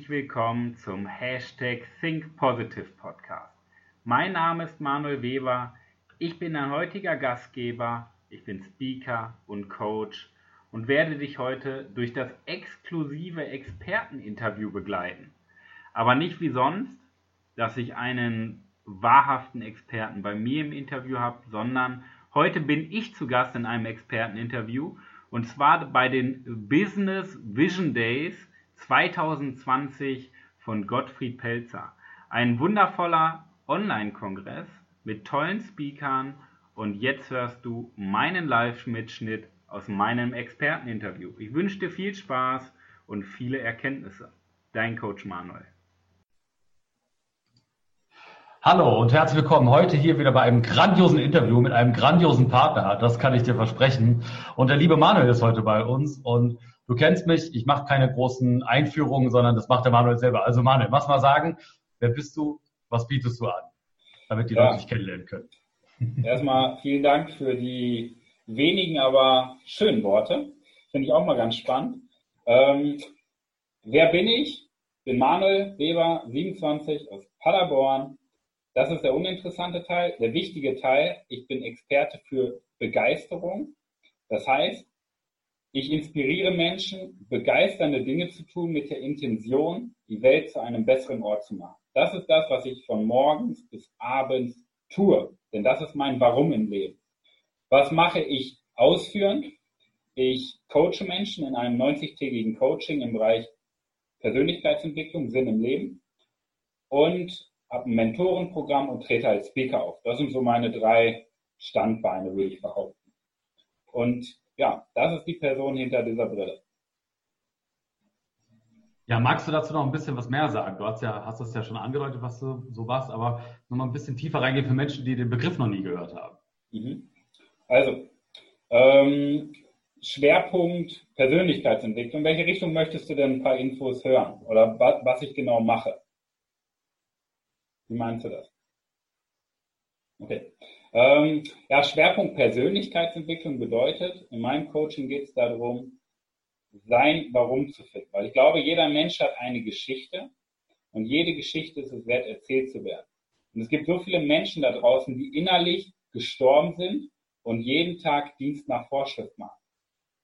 herzlich willkommen zum Hashtag Think Podcast. Mein Name ist Manuel Weber, ich bin dein heutiger Gastgeber, ich bin Speaker und Coach und werde dich heute durch das exklusive Experteninterview begleiten. Aber nicht wie sonst, dass ich einen wahrhaften Experten bei mir im Interview habe, sondern heute bin ich zu Gast in einem Experteninterview und zwar bei den Business Vision Days 2020 von Gottfried Pelzer. Ein wundervoller Online-Kongress mit tollen Speakern und jetzt hörst du meinen Live-Mitschnitt aus meinem Experteninterview. Ich wünsche dir viel Spaß und viele Erkenntnisse. Dein Coach Manuel. Hallo und herzlich willkommen heute hier wieder bei einem grandiosen Interview mit einem grandiosen Partner. Das kann ich dir versprechen. Und der liebe Manuel ist heute bei uns und du kennst mich. Ich mache keine großen Einführungen, sondern das macht der Manuel selber. Also Manuel, mach mal sagen, wer bist du? Was bietest du an? Damit die ja. Leute dich kennenlernen können. Erstmal vielen Dank für die wenigen, aber schönen Worte. Finde ich auch mal ganz spannend. Ähm, wer bin ich? Bin Manuel Weber, 27 aus Paderborn, das ist der uninteressante Teil. Der wichtige Teil, ich bin Experte für Begeisterung. Das heißt, ich inspiriere Menschen, begeisternde Dinge zu tun mit der Intention, die Welt zu einem besseren Ort zu machen. Das ist das, was ich von morgens bis abends tue. Denn das ist mein Warum im Leben. Was mache ich ausführend? Ich coache Menschen in einem 90-tägigen Coaching im Bereich Persönlichkeitsentwicklung, Sinn im Leben. Und habe ein Mentorenprogramm und trete als Speaker auf. Das sind so meine drei Standbeine, würde ich behaupten. Und ja, das ist die Person hinter dieser Brille. Ja, magst du dazu noch ein bisschen was mehr sagen? Du hast ja, hast das ja schon angedeutet, was du so warst, aber nochmal ein bisschen tiefer reingehen für Menschen, die den Begriff noch nie gehört haben. Mhm. Also, ähm, Schwerpunkt Persönlichkeitsentwicklung. In welche Richtung möchtest du denn ein paar Infos hören? Oder was ich genau mache? Wie meinst du das? Okay. Ähm, ja, Schwerpunkt Persönlichkeitsentwicklung bedeutet, in meinem Coaching geht es darum, sein Warum zu finden. Weil ich glaube, jeder Mensch hat eine Geschichte und jede Geschichte ist es wert, erzählt zu werden. Und es gibt so viele Menschen da draußen, die innerlich gestorben sind und jeden Tag Dienst nach Vorschrift machen.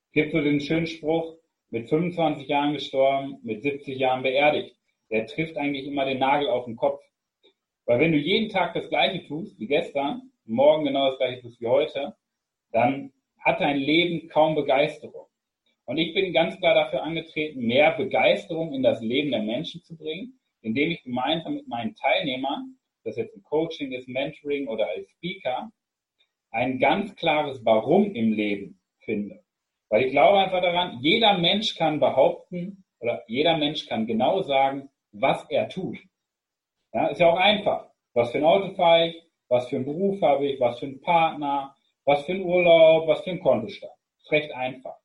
Es gibt so den schönen Spruch, mit 25 Jahren gestorben, mit 70 Jahren beerdigt. Der trifft eigentlich immer den Nagel auf den Kopf. Weil wenn du jeden Tag das Gleiche tust wie gestern, morgen genau das Gleiche tust wie heute, dann hat dein Leben kaum Begeisterung. Und ich bin ganz klar dafür angetreten, mehr Begeisterung in das Leben der Menschen zu bringen, indem ich gemeinsam mit meinen Teilnehmern, das jetzt ein Coaching ist, Mentoring oder als Speaker, ein ganz klares Warum im Leben finde. Weil ich glaube einfach daran, jeder Mensch kann behaupten oder jeder Mensch kann genau sagen, was er tut. Ja, ist ja auch einfach. Was für ein Auto fahre ich? Was für einen Beruf habe ich? Was für einen Partner? Was für einen Urlaub? Was für einen Kontostand? Ist recht einfach.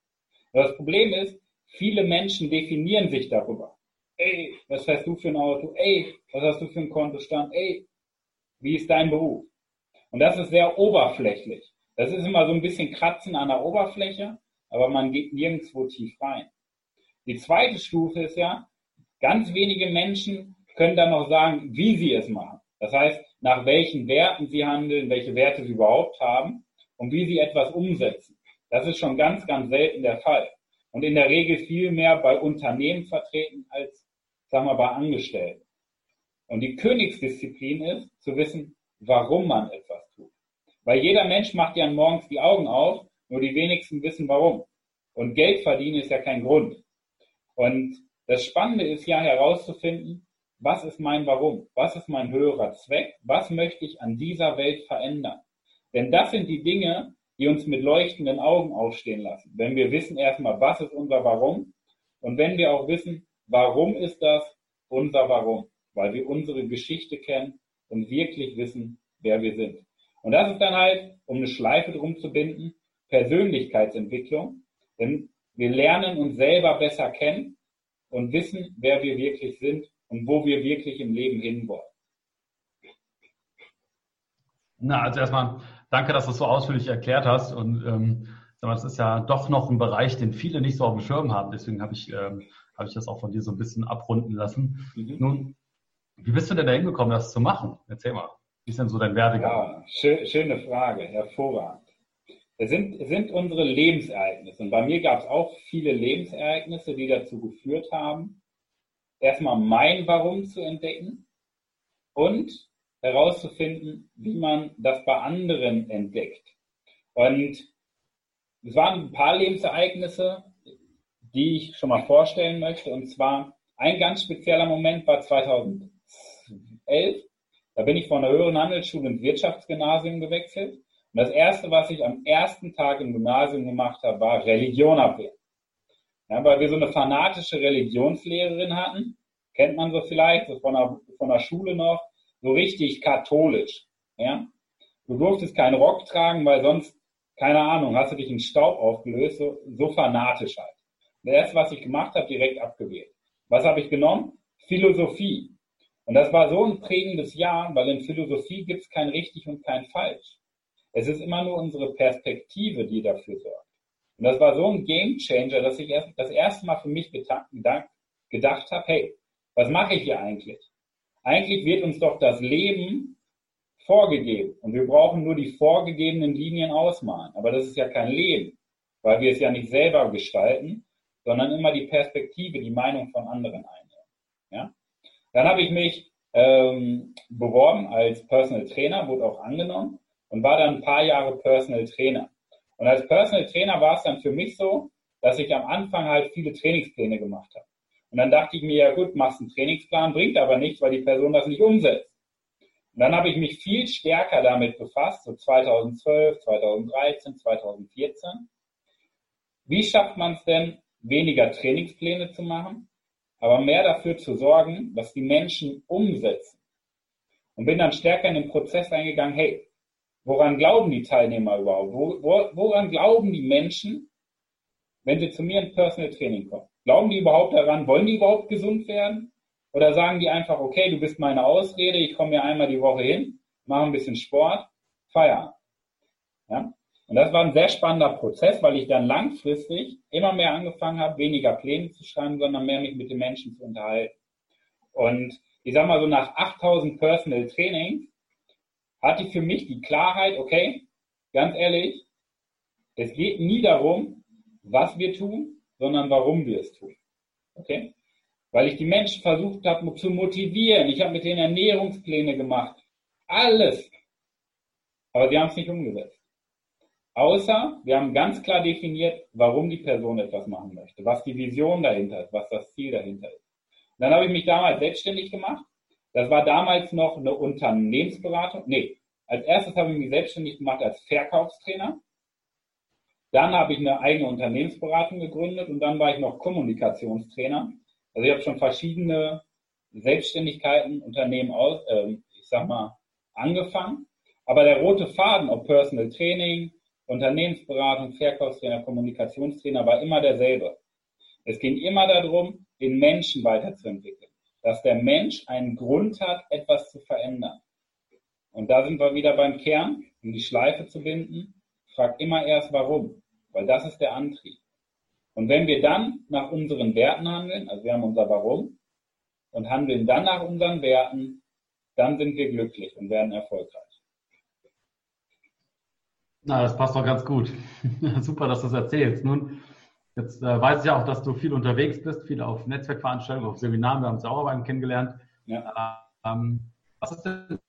Aber das Problem ist, viele Menschen definieren sich darüber. Ey, was fährst du für ein Auto? Ey, was hast du für einen Kontostand? Ey, wie ist dein Beruf? Und das ist sehr oberflächlich. Das ist immer so ein bisschen Kratzen an der Oberfläche, aber man geht nirgendwo tief rein. Die zweite Stufe ist ja, ganz wenige Menschen können dann noch sagen, wie sie es machen. Das heißt, nach welchen Werten sie handeln, welche Werte sie überhaupt haben und wie sie etwas umsetzen. Das ist schon ganz, ganz selten der Fall. Und in der Regel viel mehr bei Unternehmen vertreten als, sagen wir, bei Angestellten. Und die Königsdisziplin ist, zu wissen, warum man etwas tut. Weil jeder Mensch macht ja morgens die Augen auf, nur die wenigsten wissen warum. Und Geld verdienen ist ja kein Grund. Und das Spannende ist ja herauszufinden, was ist mein Warum? Was ist mein höherer Zweck? Was möchte ich an dieser Welt verändern? Denn das sind die Dinge, die uns mit leuchtenden Augen aufstehen lassen. Wenn wir wissen erstmal, was ist unser Warum? Und wenn wir auch wissen, warum ist das unser Warum? Weil wir unsere Geschichte kennen und wirklich wissen, wer wir sind. Und das ist dann halt, um eine Schleife drum zu binden, Persönlichkeitsentwicklung. Denn wir lernen uns selber besser kennen und wissen, wer wir wirklich sind und wo wir wirklich im Leben hinwollen. Na, also erstmal danke, dass du es so ausführlich erklärt hast und ähm, das ist ja doch noch ein Bereich, den viele nicht so auf dem Schirm haben. Deswegen habe ich, ähm, habe ich das auch von dir so ein bisschen abrunden lassen. Mhm. Nun, wie bist du denn da hingekommen, das zu machen? Erzähl mal. Wie ist denn so dein Werdegang? Ja, schön, schöne Frage, hervorragend. Es sind, es sind unsere Lebensereignisse. Und bei mir gab es auch viele Lebensereignisse, die dazu geführt haben, erstmal mein Warum zu entdecken und herauszufinden, wie man das bei anderen entdeckt. Und es waren ein paar Lebensereignisse, die ich schon mal vorstellen möchte. Und zwar ein ganz spezieller Moment war 2011. Da bin ich von der Höheren Handelsschule ins Wirtschaftsgymnasium gewechselt. Und das Erste, was ich am ersten Tag im Gymnasium gemacht habe, war Religion abwehren. Ja, weil wir so eine fanatische Religionslehrerin hatten, kennt man so vielleicht, so von der, von der Schule noch, so richtig katholisch. Ja? Du durftest keinen Rock tragen, weil sonst, keine Ahnung, hast du dich in Staub aufgelöst, so, so fanatisch halt. Das erste, was ich gemacht habe, direkt abgewählt. Was habe ich genommen? Philosophie. Und das war so ein prägendes Jahr, weil in Philosophie gibt es kein richtig und kein falsch. Es ist immer nur unsere Perspektive, die dafür sorgt. Und das war so ein Game Changer, dass ich erst das erste Mal für mich gedacht, gedacht habe, hey, was mache ich hier eigentlich? Eigentlich wird uns doch das Leben vorgegeben und wir brauchen nur die vorgegebenen Linien ausmalen. Aber das ist ja kein Leben, weil wir es ja nicht selber gestalten, sondern immer die Perspektive, die Meinung von anderen einnehmen. Ja? Dann habe ich mich ähm, beworben als Personal Trainer, wurde auch angenommen und war dann ein paar Jahre Personal Trainer. Und als Personal Trainer war es dann für mich so, dass ich am Anfang halt viele Trainingspläne gemacht habe. Und dann dachte ich mir, ja gut, machst einen Trainingsplan, bringt aber nichts, weil die Person das nicht umsetzt. Und dann habe ich mich viel stärker damit befasst, so 2012, 2013, 2014. Wie schafft man es denn, weniger Trainingspläne zu machen, aber mehr dafür zu sorgen, dass die Menschen umsetzen? Und bin dann stärker in den Prozess eingegangen, hey, woran glauben die Teilnehmer überhaupt? woran glauben die Menschen, wenn sie zu mir in Personal Training kommen? Glauben die überhaupt daran? Wollen die überhaupt gesund werden? Oder sagen die einfach, okay, du bist meine Ausrede, ich komme hier einmal die Woche hin, mache ein bisschen Sport, Feierabend. Ja? Und das war ein sehr spannender Prozess, weil ich dann langfristig immer mehr angefangen habe, weniger Pläne zu schreiben, sondern mehr mich mit den Menschen zu unterhalten. Und ich sag mal so nach 8000 Personal Trainings hatte für mich die Klarheit, okay, ganz ehrlich, es geht nie darum, was wir tun, sondern warum wir es tun. Okay? Weil ich die Menschen versucht habe zu motivieren. Ich habe mit denen Ernährungspläne gemacht. Alles. Aber sie haben es nicht umgesetzt. Außer wir haben ganz klar definiert, warum die Person etwas machen möchte, was die Vision dahinter ist, was das Ziel dahinter ist. Und dann habe ich mich damals selbstständig gemacht. Das war damals noch eine Unternehmensberatung. Nee, als erstes habe ich mich selbstständig gemacht als Verkaufstrainer. Dann habe ich eine eigene Unternehmensberatung gegründet und dann war ich noch Kommunikationstrainer. Also ich habe schon verschiedene Selbstständigkeiten, Unternehmen aus, äh, ich sag mal, angefangen. Aber der rote Faden, ob Personal Training, Unternehmensberatung, Verkaufstrainer, Kommunikationstrainer, war immer derselbe. Es ging immer darum, den Menschen weiterzuentwickeln. Dass der Mensch einen Grund hat, etwas zu verändern. Und da sind wir wieder beim Kern, um die Schleife zu binden. Frag immer erst warum weil das ist der Antrieb. Und wenn wir dann nach unseren Werten handeln, also wir haben unser Warum und handeln dann nach unseren Werten, dann sind wir glücklich und werden erfolgreich. Na, das passt doch ganz gut. Super, dass du es erzählst. Nun, jetzt äh, weiß ich auch, dass du viel unterwegs bist, viel auf Netzwerkveranstaltungen, auf Seminaren. Wir haben uns auch beim kennengelernt. Ja. Ähm, was ist denn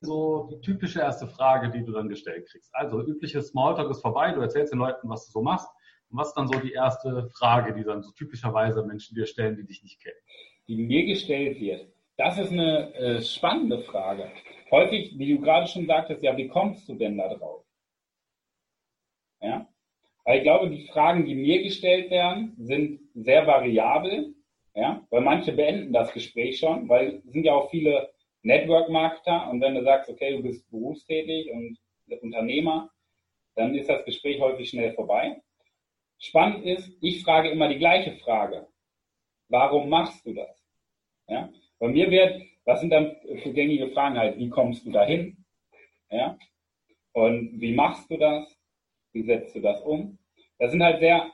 so die typische erste Frage, die du dann gestellt kriegst. Also übliches Smalltalk ist vorbei, du erzählst den Leuten, was du so machst. Und was ist dann so die erste Frage, die dann so typischerweise Menschen dir stellen, die dich nicht kennen? Die mir gestellt wird. Das ist eine äh, spannende Frage. Häufig, wie du gerade schon sagtest, ja, wie kommst du denn da drauf? Ja? Weil ich glaube, die Fragen, die mir gestellt werden, sind sehr variabel. Ja? Weil manche beenden das Gespräch schon, weil es sind ja auch viele Network-Marketer und wenn du sagst, okay, du bist berufstätig und Unternehmer, dann ist das Gespräch häufig schnell vorbei. Spannend ist, ich frage immer die gleiche Frage. Warum machst du das? Ja? Bei mir wird, was sind dann für gängige Fragen halt, wie kommst du dahin? Ja? Und wie machst du das? Wie setzt du das um? Das sind halt sehr,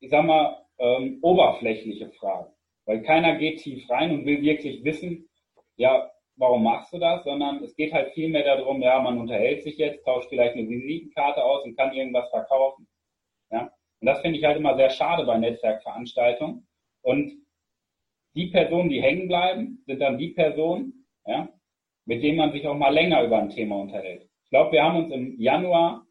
ich sag mal, ähm, oberflächliche Fragen. Weil keiner geht tief rein und will wirklich wissen, ja, warum machst du das, sondern es geht halt viel mehr darum, ja, man unterhält sich jetzt, tauscht vielleicht eine Visitenkarte aus und kann irgendwas verkaufen. Ja? Und das finde ich halt immer sehr schade bei Netzwerkveranstaltungen. Und die Personen, die hängen bleiben, sind dann die Personen, ja, mit denen man sich auch mal länger über ein Thema unterhält. Ich glaube, wir haben uns im Januar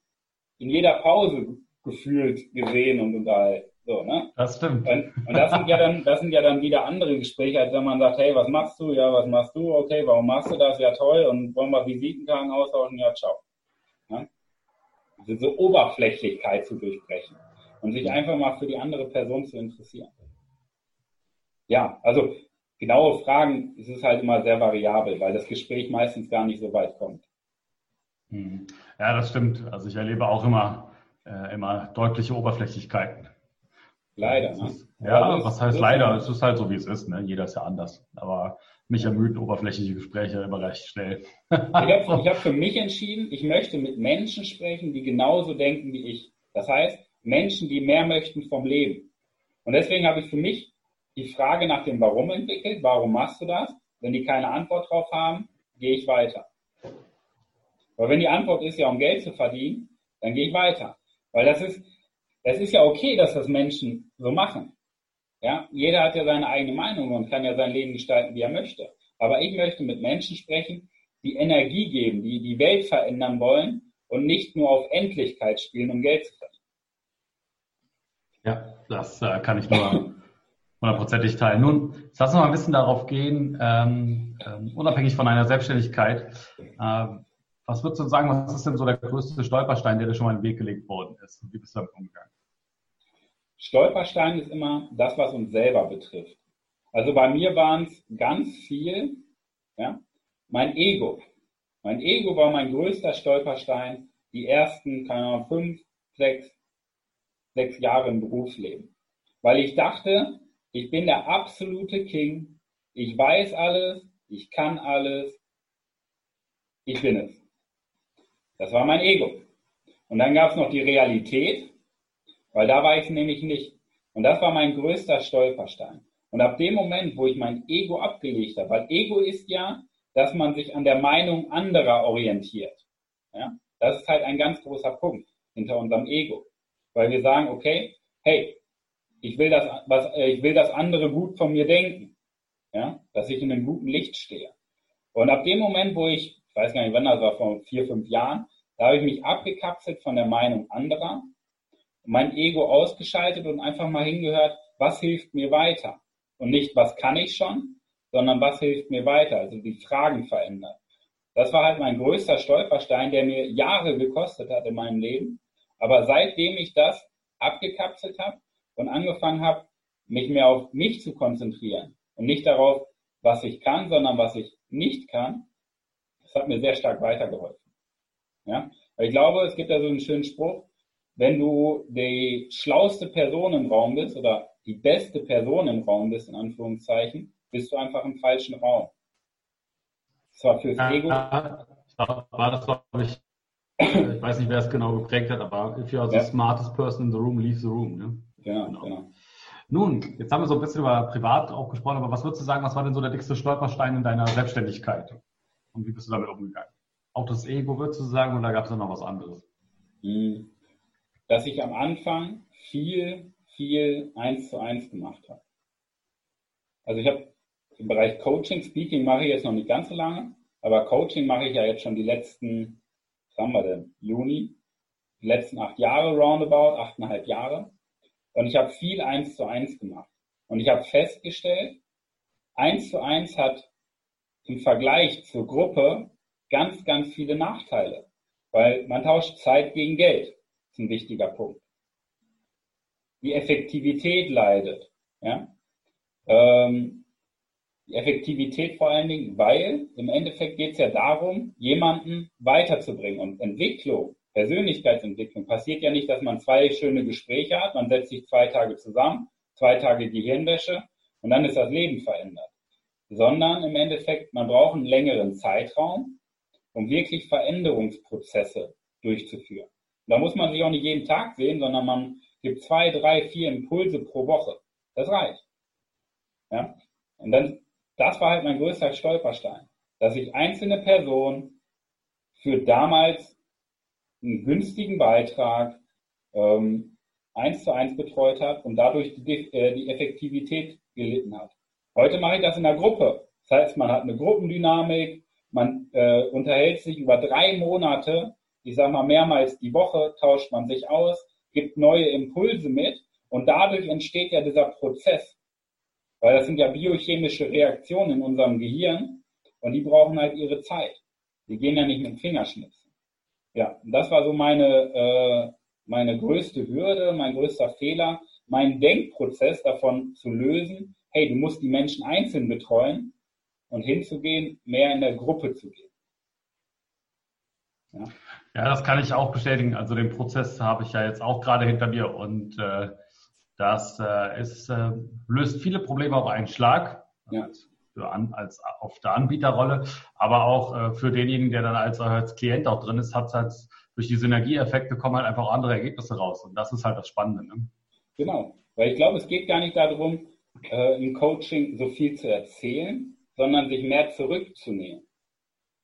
in jeder Pause gefühlt gesehen und unterhalten. So, ne? Das stimmt. Und, und, das sind ja dann, das sind ja dann wieder andere Gespräche, als wenn man sagt, hey, was machst du? Ja, was machst du? Okay, warum machst du das? Ja, toll. Und wollen wir Visitenkarten austauschen? Ja, ciao. Ja? Also so Oberflächlichkeit zu durchbrechen und sich einfach mal für die andere Person zu interessieren. Ja, also genaue Fragen, es ist halt immer sehr variabel, weil das Gespräch meistens gar nicht so weit kommt. Hm. Ja, das stimmt. Also ich erlebe auch immer, äh, immer deutliche Oberflächlichkeiten. Leider, ne? ja, was heißt leider? Es ist halt so, wie es ist. Ne? Jeder ist ja anders. Aber mich ermüden oberflächliche Gespräche immer recht schnell. ich habe hab für mich entschieden, ich möchte mit Menschen sprechen, die genauso denken wie ich. Das heißt, Menschen, die mehr möchten vom Leben. Und deswegen habe ich für mich die Frage nach dem Warum entwickelt. Warum machst du das? Wenn die keine Antwort drauf haben, gehe ich weiter. Aber wenn die Antwort ist ja, um Geld zu verdienen, dann gehe ich weiter. Weil das ist, es ist ja okay, dass das Menschen so machen. Ja, jeder hat ja seine eigene Meinung und kann ja sein Leben gestalten, wie er möchte. Aber ich möchte mit Menschen sprechen, die Energie geben, die die Welt verändern wollen und nicht nur auf Endlichkeit spielen, um Geld zu verdienen. Ja, das äh, kann ich nur hundertprozentig teilen. Nun, lass uns mal ein bisschen darauf gehen, ähm, ähm, unabhängig von einer Selbstständigkeit. Äh, was würdest du sagen, was ist denn so der größte Stolperstein, der dir schon mal in den Weg gelegt worden ist? Wie bist du damit umgegangen? Stolperstein ist immer das, was uns selber betrifft. Also bei mir waren es ganz viel, ja, mein Ego. Mein Ego war mein größter Stolperstein die ersten, keine Ahnung, fünf, sechs, sechs Jahre im Berufsleben. Weil ich dachte, ich bin der absolute King, ich weiß alles, ich kann alles, ich bin es. Das war mein Ego. Und dann gab es noch die Realität, weil da war ich nämlich nicht. Und das war mein größter Stolperstein. Und ab dem Moment, wo ich mein Ego abgelegt habe, weil Ego ist ja, dass man sich an der Meinung anderer orientiert. Ja? Das ist halt ein ganz großer Punkt hinter unserem Ego. Weil wir sagen, okay, hey, ich will, das, was, äh, ich will, dass andere gut von mir denken. Ja? Dass ich in einem guten Licht stehe. Und ab dem Moment, wo ich weiß gar nicht, wann das war, vor vier, fünf Jahren, da habe ich mich abgekapselt von der Meinung anderer mein Ego ausgeschaltet und einfach mal hingehört, was hilft mir weiter? Und nicht, was kann ich schon, sondern was hilft mir weiter? Also die Fragen verändert. Das war halt mein größter Stolperstein, der mir Jahre gekostet hat in meinem Leben. Aber seitdem ich das abgekapselt habe und angefangen habe, mich mehr auf mich zu konzentrieren und nicht darauf, was ich kann, sondern was ich nicht kann, das hat mir sehr stark weitergeholfen. Ja? ich glaube, es gibt da so einen schönen Spruch, wenn du die schlauste Person im Raum bist oder die beste Person im Raum bist, in Anführungszeichen, bist du einfach im falschen Raum. Zwar fürs Ego. war das, glaube ich, ich weiß nicht, wer es genau geprägt hat, aber if you are the ja. smartest person in the room, leave the room. Ne? Genau, genau. genau. Nun, jetzt haben wir so ein bisschen über privat auch gesprochen, aber was würdest du sagen, was war denn so der dickste Stolperstein in deiner Selbstständigkeit? Und wie bist du damit umgegangen? Auch das Ego, würdest du sagen, oder gab es da noch was anderes? Hm dass ich am Anfang viel, viel eins zu eins gemacht habe. Also ich habe im Bereich Coaching, Speaking mache ich jetzt noch nicht ganz so lange, aber Coaching mache ich ja jetzt schon die letzten, was haben wir denn, Juni, die letzten acht Jahre roundabout, achteinhalb Jahre. Und ich habe viel eins zu eins gemacht. Und ich habe festgestellt, eins zu eins hat im Vergleich zur Gruppe ganz, ganz viele Nachteile. Weil man tauscht Zeit gegen Geld ist ein wichtiger Punkt. Die Effektivität leidet. Ja? Ähm, die Effektivität vor allen Dingen, weil im Endeffekt geht es ja darum, jemanden weiterzubringen. Und Entwicklung, Persönlichkeitsentwicklung passiert ja nicht, dass man zwei schöne Gespräche hat, man setzt sich zwei Tage zusammen, zwei Tage Gehirnwäsche und dann ist das Leben verändert. Sondern im Endeffekt, man braucht einen längeren Zeitraum, um wirklich Veränderungsprozesse durchzuführen. Da muss man sich auch nicht jeden Tag sehen, sondern man gibt zwei, drei, vier Impulse pro Woche. Das reicht. Ja? Und dann, das war halt mein größter Stolperstein, dass ich einzelne Personen für damals einen günstigen Beitrag ähm, eins zu eins betreut habe und dadurch die, äh, die Effektivität gelitten hat. Heute mache ich das in der Gruppe. Das heißt, man hat eine Gruppendynamik, man äh, unterhält sich über drei Monate, ich sage mal mehrmals die Woche, tauscht man sich aus, gibt neue Impulse mit und dadurch entsteht ja dieser Prozess. Weil das sind ja biochemische Reaktionen in unserem Gehirn und die brauchen halt ihre Zeit. Die gehen ja nicht mit dem Fingerschnipsen. Ja, und das war so meine, äh, meine größte Hürde, mein größter Fehler, meinen Denkprozess davon zu lösen, hey, du musst die Menschen einzeln betreuen und hinzugehen, mehr in der Gruppe zu gehen. Ja, ja das kann ich auch bestätigen. Also den Prozess habe ich ja jetzt auch gerade hinter mir und äh, das äh, ist, äh, löst viele Probleme auf einen Schlag. Ja. An, als auf der Anbieterrolle, aber auch äh, für denjenigen, der dann als, als Klient auch drin ist, hat es halt durch die Synergieeffekte kommen halt einfach andere Ergebnisse raus. Und das ist halt das Spannende. Ne? Genau. Weil ich glaube, es geht gar nicht darum, äh, im Coaching so viel zu erzählen, sondern sich mehr zurückzunehmen.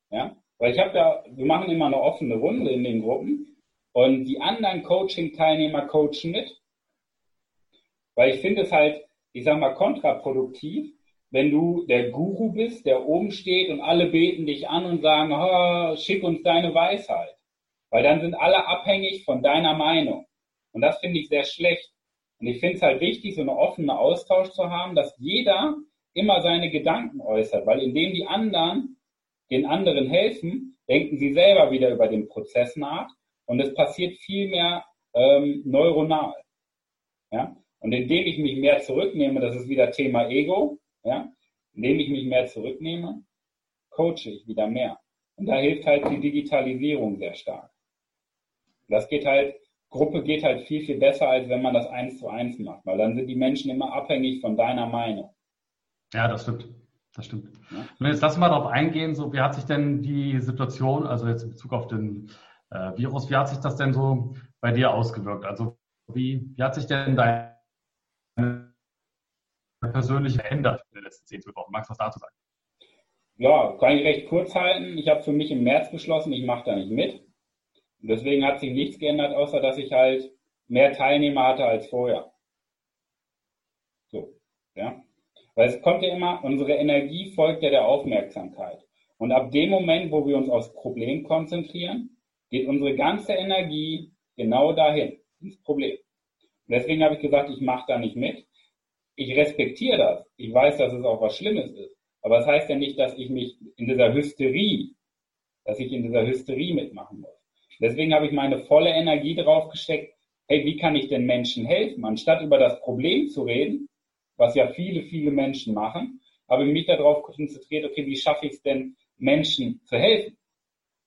Ja? Weil ich habe ja, wir machen immer eine offene Runde in den Gruppen und die anderen Coaching-Teilnehmer coachen mit weil ich finde es halt, ich sag mal, kontraproduktiv, wenn du der Guru bist, der oben steht und alle beten dich an und sagen, oh, schick uns deine Weisheit. Weil dann sind alle abhängig von deiner Meinung. Und das finde ich sehr schlecht. Und ich finde es halt wichtig, so eine offene Austausch zu haben, dass jeder immer seine Gedanken äußert, weil indem die anderen den anderen helfen, denken sie selber wieder über den Prozess nach und es passiert viel mehr ähm, neuronal. Ja? Und indem ich mich mehr zurücknehme, das ist wieder Thema Ego, ja, indem ich mich mehr zurücknehme, coache ich wieder mehr. Und da hilft halt die Digitalisierung sehr stark. Das geht halt, Gruppe geht halt viel, viel besser, als wenn man das eins zu eins macht, weil dann sind die Menschen immer abhängig von deiner Meinung. Ja, das stimmt. Das stimmt. Ja. Und jetzt lass mal darauf eingehen, so wie hat sich denn die Situation, also jetzt in Bezug auf den äh, Virus, wie hat sich das denn so bei dir ausgewirkt? Also wie, wie hat sich denn dein persönlich verändert in den letzten 10, 12 Wochen? Magst du was dazu sagen? Ja, kann ich recht kurz halten. Ich habe für mich im März beschlossen, ich mache da nicht mit. Und deswegen hat sich nichts geändert, außer dass ich halt mehr Teilnehmer hatte als vorher. So, ja. Weil es kommt ja immer, unsere Energie folgt ja der Aufmerksamkeit. Und ab dem Moment, wo wir uns aufs Problem konzentrieren, geht unsere ganze Energie genau dahin, ins Problem. Deswegen habe ich gesagt, ich mache da nicht mit. Ich respektiere das. Ich weiß, dass es auch was Schlimmes ist. Aber das heißt ja nicht, dass ich mich in dieser Hysterie, dass ich in dieser Hysterie mitmachen muss. Deswegen habe ich meine volle Energie drauf gesteckt, hey, wie kann ich den Menschen helfen? Anstatt über das Problem zu reden, was ja viele, viele Menschen machen, habe ich mich darauf konzentriert, okay, wie schaffe ich es denn, Menschen zu helfen?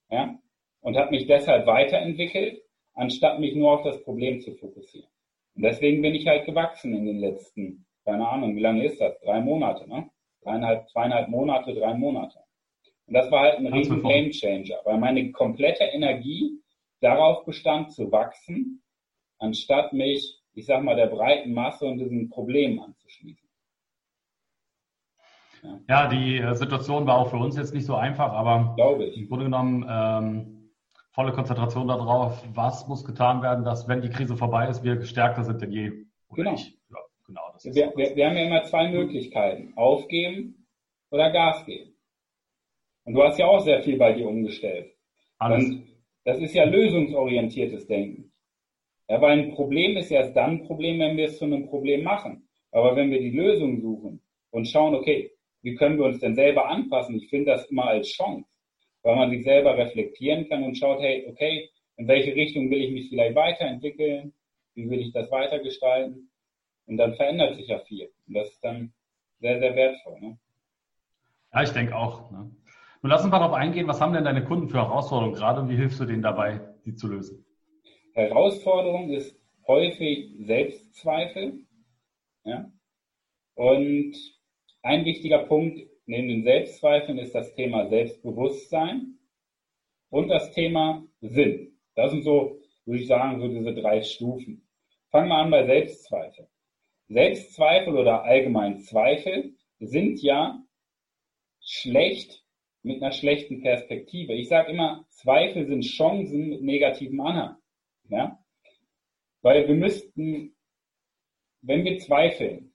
Ja? Und habe mich deshalb weiterentwickelt, anstatt mich nur auf das Problem zu fokussieren. Und deswegen bin ich halt gewachsen in den letzten, keine Ahnung, wie lange ist das? Drei Monate, ne? Dreieinhalb, zweieinhalb Monate, drei Monate. Und das war halt ein riesen Game Changer, weil meine komplette Energie darauf bestand, zu wachsen, anstatt mich, ich sag mal, der breiten Masse und diesen Problemen anzuschließen. Ja. ja, die äh, Situation war auch für uns jetzt nicht so einfach, aber Glaube ich. im Grunde genommen ähm, volle Konzentration darauf, was muss getan werden, dass, wenn die Krise vorbei ist, wir gestärkter sind denn je. Genau. Ja, genau wir, wir, wir, haben ja immer zwei Möglichkeiten. Aufgeben oder Gas geben. Und du hast ja auch sehr viel bei dir umgestellt. Alles. Und das ist ja lösungsorientiertes Denken. Ja, weil ein Problem ist erst dann ein Problem, wenn wir es zu einem Problem machen. Aber wenn wir die Lösung suchen und schauen, okay, wie können wir uns denn selber anpassen? Ich finde das immer als Chance weil man sich selber reflektieren kann und schaut, hey, okay, in welche Richtung will ich mich vielleicht weiterentwickeln? Wie will ich das weitergestalten? Und dann verändert sich ja viel. Und das ist dann sehr, sehr wertvoll. Ne? Ja, ich denke auch. Ne? Nun lass uns mal darauf eingehen, was haben denn deine Kunden für Herausforderungen gerade und wie hilfst du denen dabei, die zu lösen? Herausforderung ist häufig Selbstzweifel. Ja? Und ein wichtiger Punkt Neben den Selbstzweifeln ist das Thema Selbstbewusstsein und das Thema Sinn. Das sind so, würde ich sagen, so diese drei Stufen. Fangen wir an bei Selbstzweifel. Selbstzweifel oder allgemein Zweifel sind ja schlecht mit einer schlechten Perspektive. Ich sage immer, Zweifel sind Chancen mit negativem Anhang. Ja? Weil wir müssten, wenn wir zweifeln,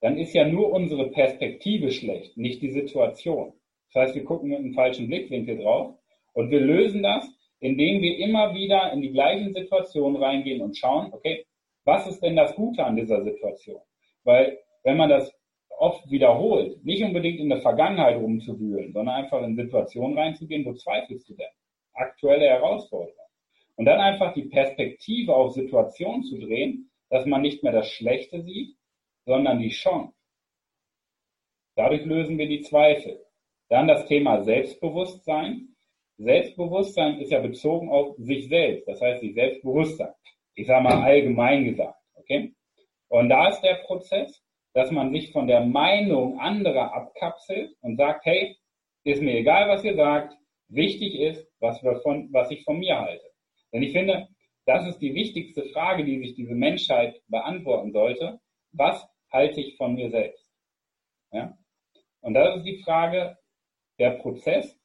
dann ist ja nur unsere Perspektive schlecht, nicht die Situation. Das heißt, wir gucken mit einem falschen Blickwinkel drauf und wir lösen das, indem wir immer wieder in die gleichen Situationen reingehen und schauen, okay, was ist denn das Gute an dieser Situation? Weil wenn man das oft wiederholt, nicht unbedingt in der Vergangenheit rumzuwühlen, sondern einfach in Situationen reinzugehen, wo zweifelst du denn? Aktuelle Herausforderungen. Und dann einfach die Perspektive auf Situationen zu drehen, dass man nicht mehr das Schlechte sieht, sondern die Chance. Dadurch lösen wir die Zweifel. Dann das Thema Selbstbewusstsein. Selbstbewusstsein ist ja bezogen auf sich selbst, das heißt sich Selbstbewusstsein. Ich sage mal allgemein gesagt, okay? Und da ist der Prozess, dass man sich von der Meinung anderer abkapselt und sagt, hey, ist mir egal, was ihr sagt, wichtig ist, was, wir von, was ich von mir halte. Denn ich finde, das ist die wichtigste Frage, die sich diese Menschheit beantworten sollte. Was halte ich von mir selbst? Ja? Und das ist die Frage, der Prozess,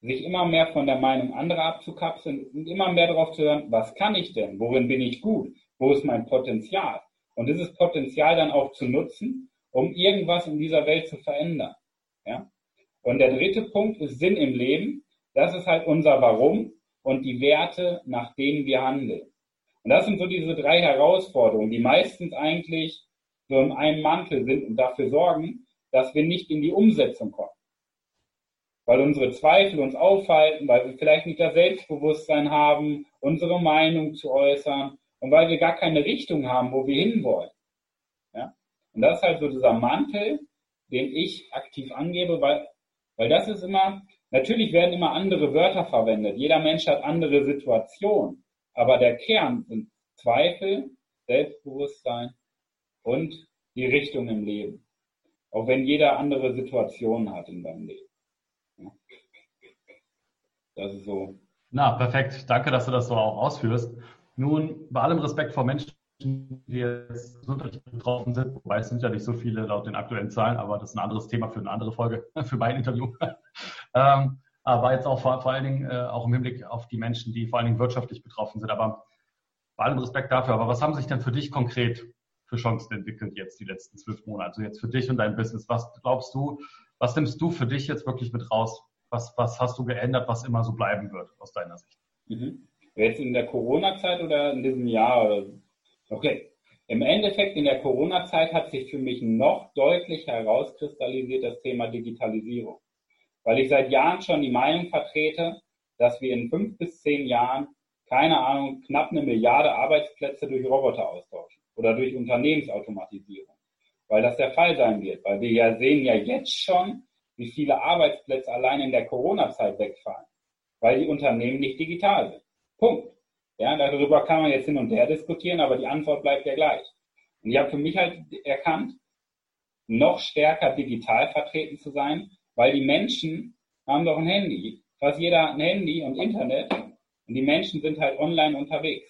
sich immer mehr von der Meinung anderer abzukapseln und immer mehr darauf zu hören, was kann ich denn? Worin bin ich gut? Wo ist mein Potenzial? Und dieses Potenzial dann auch zu nutzen, um irgendwas in dieser Welt zu verändern. Ja? Und der dritte Punkt ist Sinn im Leben. Das ist halt unser Warum und die Werte, nach denen wir handeln. Und das sind so diese drei Herausforderungen, die meistens eigentlich so in einem Mantel sind und dafür sorgen, dass wir nicht in die Umsetzung kommen. Weil unsere Zweifel uns aufhalten, weil wir vielleicht nicht das Selbstbewusstsein haben, unsere Meinung zu äußern und weil wir gar keine Richtung haben, wo wir hinwollen. Ja? Und das ist halt so dieser Mantel, den ich aktiv angebe, weil, weil das ist immer, natürlich werden immer andere Wörter verwendet. Jeder Mensch hat andere Situationen. Aber der Kern sind Zweifel, Selbstbewusstsein und die Richtung im Leben. Auch wenn jeder andere Situationen hat in seinem Leben. Ja. Das ist so. Na, perfekt. Danke, dass du das so auch ausführst. Nun, bei allem Respekt vor Menschen, die jetzt gesundheitlich betroffen sind, wobei es sind ja nicht so viele laut den aktuellen Zahlen, aber das ist ein anderes Thema für eine andere Folge, für mein Interview. ähm, aber jetzt auch vor, vor allen Dingen äh, auch im Hinblick auf die Menschen, die vor allen Dingen wirtschaftlich betroffen sind. Aber bei allem Respekt dafür. Aber was haben sich denn für dich konkret für Chancen entwickelt jetzt die letzten zwölf Monate? Also jetzt für dich und dein Business. Was glaubst du, was nimmst du für dich jetzt wirklich mit raus? Was, was hast du geändert, was immer so bleiben wird aus deiner Sicht? Mhm. Jetzt in der Corona-Zeit oder in diesem Jahr? Okay. Im Endeffekt in der Corona-Zeit hat sich für mich noch deutlich herauskristallisiert das Thema Digitalisierung. Weil ich seit Jahren schon die Meinung vertrete, dass wir in fünf bis zehn Jahren, keine Ahnung, knapp eine Milliarde Arbeitsplätze durch Roboter austauschen oder durch Unternehmensautomatisierung. Weil das der Fall sein wird. Weil wir ja sehen ja jetzt schon, wie viele Arbeitsplätze allein in der Corona-Zeit wegfallen. Weil die Unternehmen nicht digital sind. Punkt. Ja, darüber kann man jetzt hin und her diskutieren, aber die Antwort bleibt ja gleich. Und ich habe für mich halt erkannt, noch stärker digital vertreten zu sein, weil die Menschen haben doch ein Handy. Fast jeder hat ein Handy und Internet. Und die Menschen sind halt online unterwegs.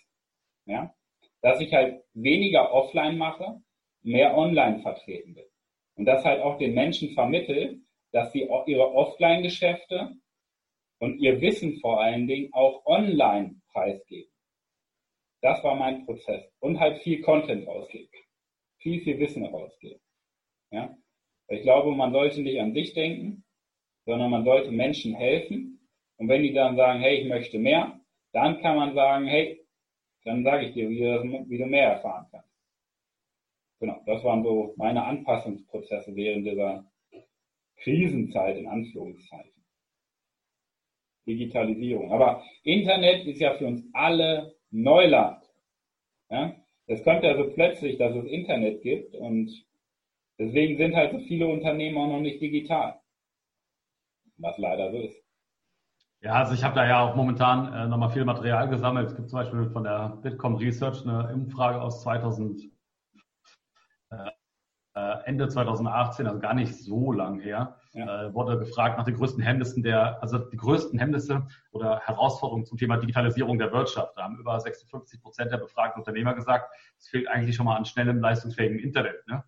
Ja? Dass ich halt weniger offline mache, mehr online vertreten bin. Und das halt auch den Menschen vermittelt, dass sie ihre Offline-Geschäfte und ihr Wissen vor allen Dingen auch online preisgeben. Das war mein Prozess. Und halt viel Content rausgeben. Viel, viel Wissen rausgeben. Ja? Ich glaube, man sollte nicht an sich denken, sondern man sollte Menschen helfen. Und wenn die dann sagen, hey, ich möchte mehr, dann kann man sagen, hey, dann sage ich dir, wie du, wie du mehr erfahren kannst. Genau, das waren so meine Anpassungsprozesse während dieser Krisenzeit in Anführungszeichen. Digitalisierung. Aber Internet ist ja für uns alle Neuland. Ja? Es kommt ja so plötzlich, dass es Internet gibt und deswegen sind halt so viele Unternehmen auch noch nicht digital. Was leider so ist. Ja, also ich habe da ja auch momentan äh, nochmal viel Material gesammelt. Es gibt zum Beispiel von der Bitkom Research eine Umfrage aus 2000, äh, äh, Ende 2018, also gar nicht so lang her, ja. äh, wurde gefragt nach den größten Hemmnissen der, also die größten Hemmnisse oder Herausforderungen zum Thema Digitalisierung der Wirtschaft. Da haben über 56 Prozent der befragten Unternehmer gesagt, es fehlt eigentlich schon mal an schnellem, leistungsfähigem Internet. Ne?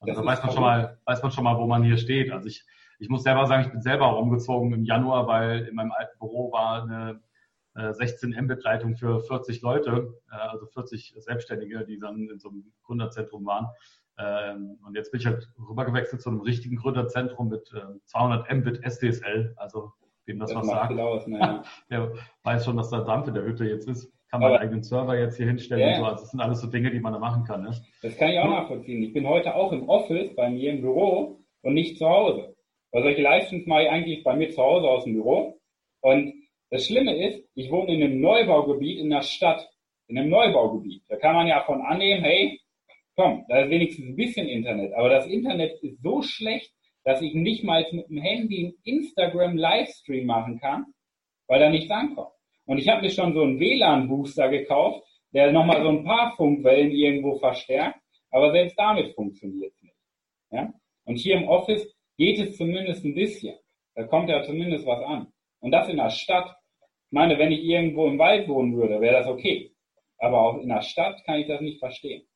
Also das da weiß man schon mal, weiß man schon mal, wo man hier steht. Also ich, ich muss selber sagen, ich bin selber umgezogen im Januar, weil in meinem alten Büro war eine 16 äh, Mbit-Leitung für 40 Leute, äh, also 40 Selbstständige, die dann in so einem Gründerzentrum waren. Ähm, und jetzt bin ich halt rübergewechselt zu einem richtigen Gründerzentrum mit 200 Mbit SDSL, also wem das, das was sagt. Aus, ne? Der weiß schon, dass da Dampf in der Hütte jetzt ist. Kann man einen eigenen Server jetzt hier hinstellen ja. und so. Also das sind alles so Dinge, die man da machen kann. Ne? Das kann ich auch nachvollziehen. Ich bin heute auch im Office bei mir im Büro und nicht zu Hause. Weil solche Livestreams mache ich eigentlich bei mir zu Hause aus dem Büro. Und das Schlimme ist, ich wohne in einem Neubaugebiet in der Stadt, in einem Neubaugebiet. Da kann man ja von annehmen, hey, komm, da ist wenigstens ein bisschen Internet. Aber das Internet ist so schlecht, dass ich nicht mal mit dem Handy einen Instagram-Livestream machen kann, weil da nichts ankommt. Und ich habe mir schon so einen WLAN-Booster gekauft, der nochmal so ein paar Funkwellen irgendwo verstärkt, aber selbst damit funktioniert es nicht. Ja? Und hier im Office geht es zumindest ein bisschen. Da kommt ja zumindest was an. Und das in der Stadt. Ich meine, wenn ich irgendwo im Wald wohnen würde, wäre das okay. Aber auch in der Stadt kann ich das nicht verstehen.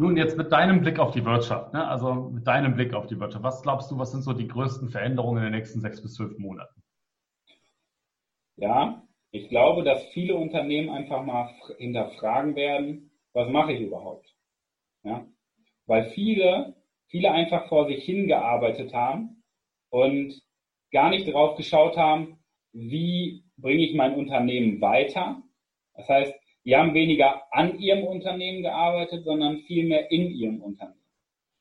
Nun jetzt mit deinem Blick auf die Wirtschaft, ne? also mit deinem Blick auf die Wirtschaft, was glaubst du, was sind so die größten Veränderungen in den nächsten sechs bis zwölf Monaten? Ja, ich glaube, dass viele Unternehmen einfach mal hinterfragen werden, was mache ich überhaupt? Ja? Weil viele, viele einfach vor sich hingearbeitet haben und gar nicht darauf geschaut haben, wie bringe ich mein Unternehmen weiter. Das heißt, die haben weniger an ihrem Unternehmen gearbeitet, sondern vielmehr in ihrem Unternehmen.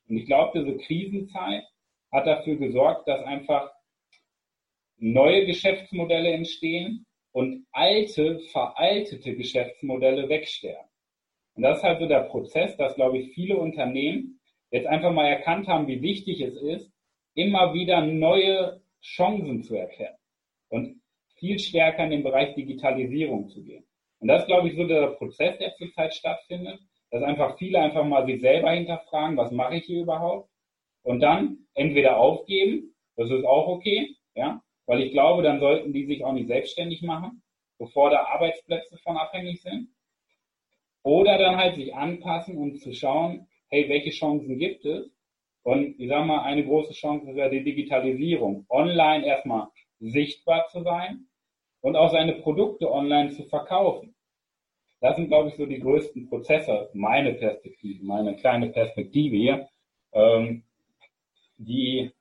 Und ich glaube, diese Krisenzeit hat dafür gesorgt, dass einfach neue Geschäftsmodelle entstehen und alte, veraltete Geschäftsmodelle wegsterben. Und das ist halt so der Prozess, dass, glaube ich, viele Unternehmen jetzt einfach mal erkannt haben, wie wichtig es ist, immer wieder neue Chancen zu erkennen und viel stärker in den Bereich Digitalisierung zu gehen. Und das ist, glaube ich, so der Prozess, der zurzeit stattfindet, dass einfach viele einfach mal sich selber hinterfragen, was mache ich hier überhaupt? Und dann entweder aufgeben, das ist auch okay, ja, weil ich glaube, dann sollten die sich auch nicht selbstständig machen, bevor da Arbeitsplätze von abhängig sind. Oder dann halt sich anpassen und zu schauen, hey, welche Chancen gibt es? Und ich sage mal, eine große Chance ist ja die Digitalisierung. Online erstmal sichtbar zu sein und auch seine Produkte online zu verkaufen. Das sind, glaube ich, so die größten Prozesse, meine Perspektive, meine kleine Perspektive hier, ähm, die,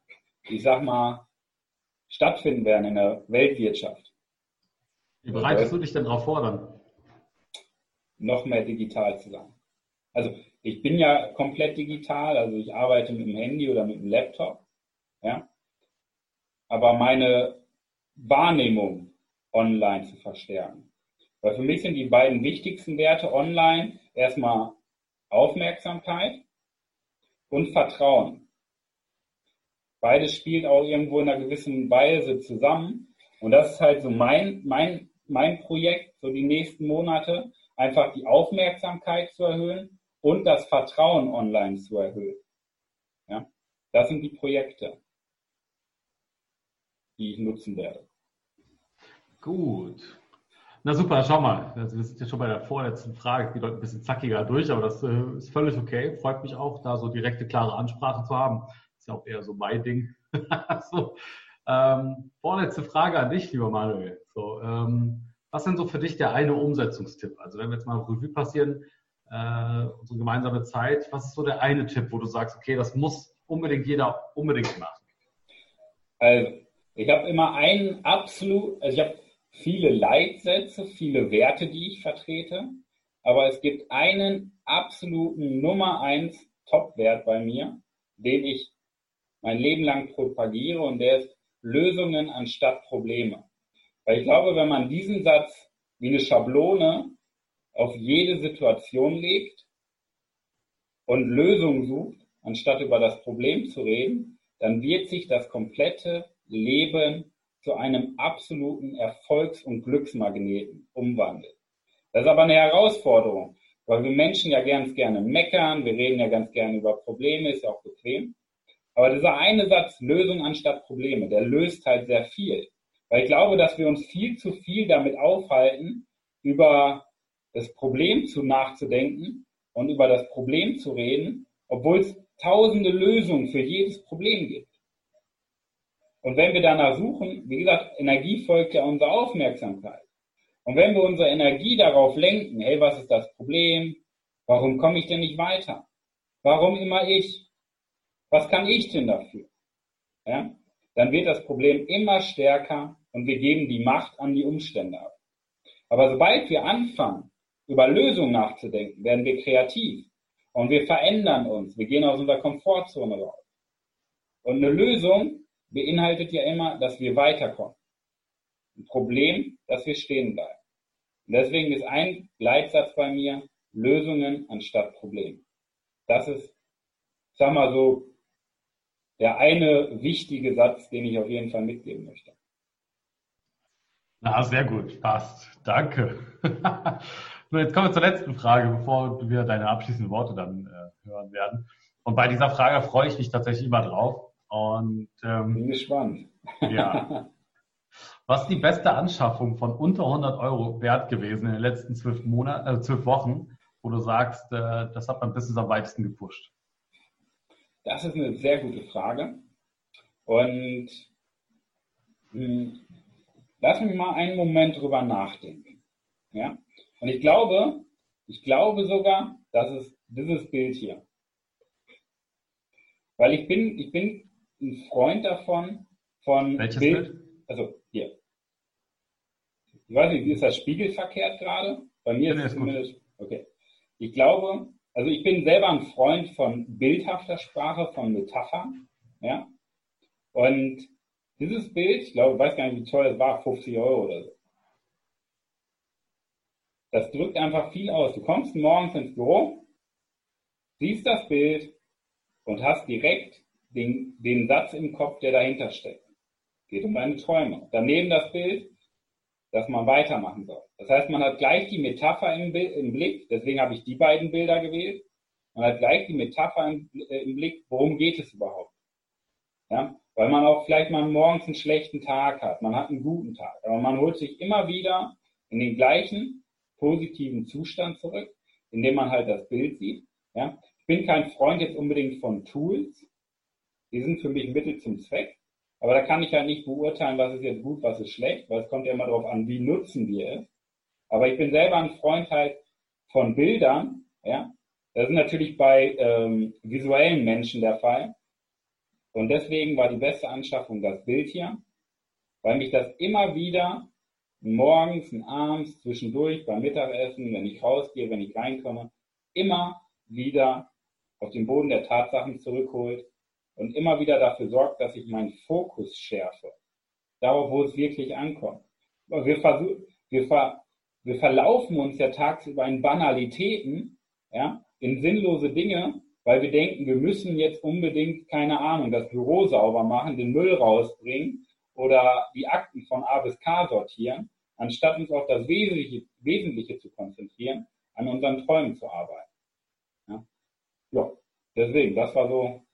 ich sag mal, stattfinden werden in der Weltwirtschaft. Wie bereitest du dich denn darauf vor, dann? Noch mehr digital zu sein. Also ich bin ja komplett digital, also ich arbeite mit dem Handy oder mit dem Laptop, ja. Aber meine Wahrnehmung online zu verstärken. Weil für mich sind die beiden wichtigsten Werte online erstmal Aufmerksamkeit und Vertrauen. Beides spielt auch irgendwo in einer gewissen Weise zusammen. Und das ist halt so mein, mein, mein Projekt, so die nächsten Monate, einfach die Aufmerksamkeit zu erhöhen und das Vertrauen online zu erhöhen. Ja, das sind die Projekte, die ich nutzen werde. Gut. Na super, schau mal. Also wir sind ja schon bei der vorletzten Frage. Die läuft ein bisschen zackiger durch, aber das äh, ist völlig okay. Freut mich auch, da so direkte, klare Ansprache zu haben. Ist ja auch eher so mein Ding. so, ähm, vorletzte Frage an dich, lieber Manuel. So, ähm, was denn so für dich der eine Umsetzungstipp? Also wenn wir jetzt mal Revue passieren, äh, unsere gemeinsame Zeit, was ist so der eine Tipp, wo du sagst, okay, das muss unbedingt jeder unbedingt machen? Also, ich habe immer einen absolut, also ich habe viele Leitsätze, viele Werte, die ich vertrete. Aber es gibt einen absoluten Nummer eins Top-Wert bei mir, den ich mein Leben lang propagiere und der ist Lösungen anstatt Probleme. Weil ich glaube, wenn man diesen Satz wie eine Schablone auf jede Situation legt und Lösungen sucht, anstatt über das Problem zu reden, dann wird sich das komplette Leben zu einem absoluten Erfolgs- und Glücksmagneten umwandelt. Das ist aber eine Herausforderung, weil wir Menschen ja ganz gerne meckern, wir reden ja ganz gerne über Probleme, ist ja auch bequem. Aber dieser eine Satz, Lösung anstatt Probleme, der löst halt sehr viel. Weil ich glaube, dass wir uns viel zu viel damit aufhalten, über das Problem zu nachzudenken und über das Problem zu reden, obwohl es tausende Lösungen für jedes Problem gibt. Und wenn wir danach suchen, wie gesagt, Energie folgt ja unserer Aufmerksamkeit. Und wenn wir unsere Energie darauf lenken, hey, was ist das Problem? Warum komme ich denn nicht weiter? Warum immer ich? Was kann ich denn dafür? Ja? Dann wird das Problem immer stärker und wir geben die Macht an die Umstände ab. Aber sobald wir anfangen, über Lösungen nachzudenken, werden wir kreativ und wir verändern uns. Wir gehen aus unserer Komfortzone raus. Und eine Lösung beinhaltet ja immer, dass wir weiterkommen. Ein Problem, dass wir stehen bleiben. Und deswegen ist ein Leitsatz bei mir Lösungen anstatt Probleme. Das ist, sag mal so, der eine wichtige Satz, den ich auf jeden Fall mitgeben möchte. Na, sehr gut, passt. Danke. jetzt kommen wir zur letzten Frage, bevor wir deine abschließenden Worte dann äh, hören werden. Und bei dieser Frage freue ich mich tatsächlich immer drauf. Und ähm, bin gespannt. Ja. Was ist die beste Anschaffung von unter 100 Euro wert gewesen in den letzten zwölf Monaten, äh, zwölf Wochen, wo du sagst, äh, das hat mein Business am weitesten gepusht? Das ist eine sehr gute Frage. Und mh, hm, lass mich mal einen Moment drüber nachdenken. Ja? Und ich glaube, ich glaube sogar, dass es dieses Bild hier. Weil ich bin, ich bin ein Freund davon, von Welches Bild? Bild? Also hier. Ich weiß nicht, ist das spiegelverkehrt gerade? Bei mir ist es zumindest. Okay. Ich glaube, also ich bin selber ein Freund von bildhafter Sprache, von Metaphern. Ja. Und dieses Bild, ich glaube, ich weiß gar nicht, wie teuer es war, 50 Euro oder so. Das drückt einfach viel aus. Du kommst morgens ins Büro, siehst das Bild und hast direkt den, den Satz im Kopf, der dahinter steckt. Geht um deine Träume. Daneben das Bild, dass man weitermachen soll. Das heißt, man hat gleich die Metapher im, im Blick, deswegen habe ich die beiden Bilder gewählt. Man hat gleich die Metapher im, äh, im Blick, worum geht es überhaupt. Ja? Weil man auch vielleicht mal morgens einen schlechten Tag hat, man hat einen guten Tag, aber man holt sich immer wieder in den gleichen positiven Zustand zurück, indem man halt das Bild sieht. Ja? Ich bin kein Freund jetzt unbedingt von Tools, die sind für mich Mittel zum Zweck. Aber da kann ich halt nicht beurteilen, was ist jetzt gut, was ist schlecht, weil es kommt ja immer darauf an, wie nutzen wir es. Aber ich bin selber ein Freund halt von Bildern, ja. Das ist natürlich bei ähm, visuellen Menschen der Fall. Und deswegen war die beste Anschaffung das Bild hier, weil mich das immer wieder morgens und abends, zwischendurch, beim Mittagessen, wenn ich rausgehe, wenn ich reinkomme, immer wieder auf den Boden der Tatsachen zurückholt und immer wieder dafür sorgt, dass ich meinen Fokus schärfe. Darauf, wo es wirklich ankommt. Wir, wir, ver, wir verlaufen uns ja tagsüber in Banalitäten, ja, in sinnlose Dinge, weil wir denken, wir müssen jetzt unbedingt, keine Ahnung, das Büro sauber machen, den Müll rausbringen oder die Akten von A bis K sortieren, anstatt uns auf das Wesentliche, Wesentliche zu konzentrieren, an unseren Träumen zu arbeiten. Ja deswegen, das war so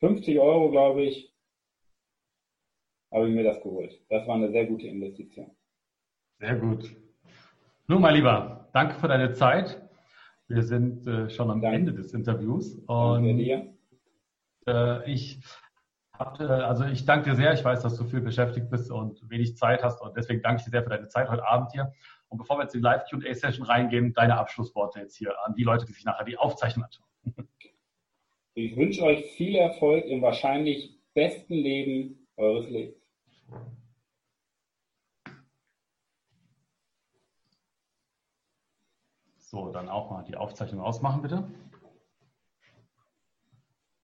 50 Euro, glaube ich, habe ich mir das geholt. Das war eine sehr gute Investition. Sehr gut. Nun, mein Lieber, danke für deine Zeit. Wir sind äh, schon am danke. Ende des Interviews. Und danke dir. Äh, ich hab, äh, also ich danke dir sehr. Ich weiß, dass du viel beschäftigt bist und wenig Zeit hast. Und deswegen danke ich dir sehr für deine Zeit heute Abend hier. Und bevor wir jetzt in die Live-QA-Session reingehen, deine Abschlussworte jetzt hier an die Leute, die sich nachher die Aufzeichnung anschauen. Ich wünsche euch viel Erfolg im wahrscheinlich besten Leben eures Lebens. So, dann auch mal die Aufzeichnung ausmachen, bitte.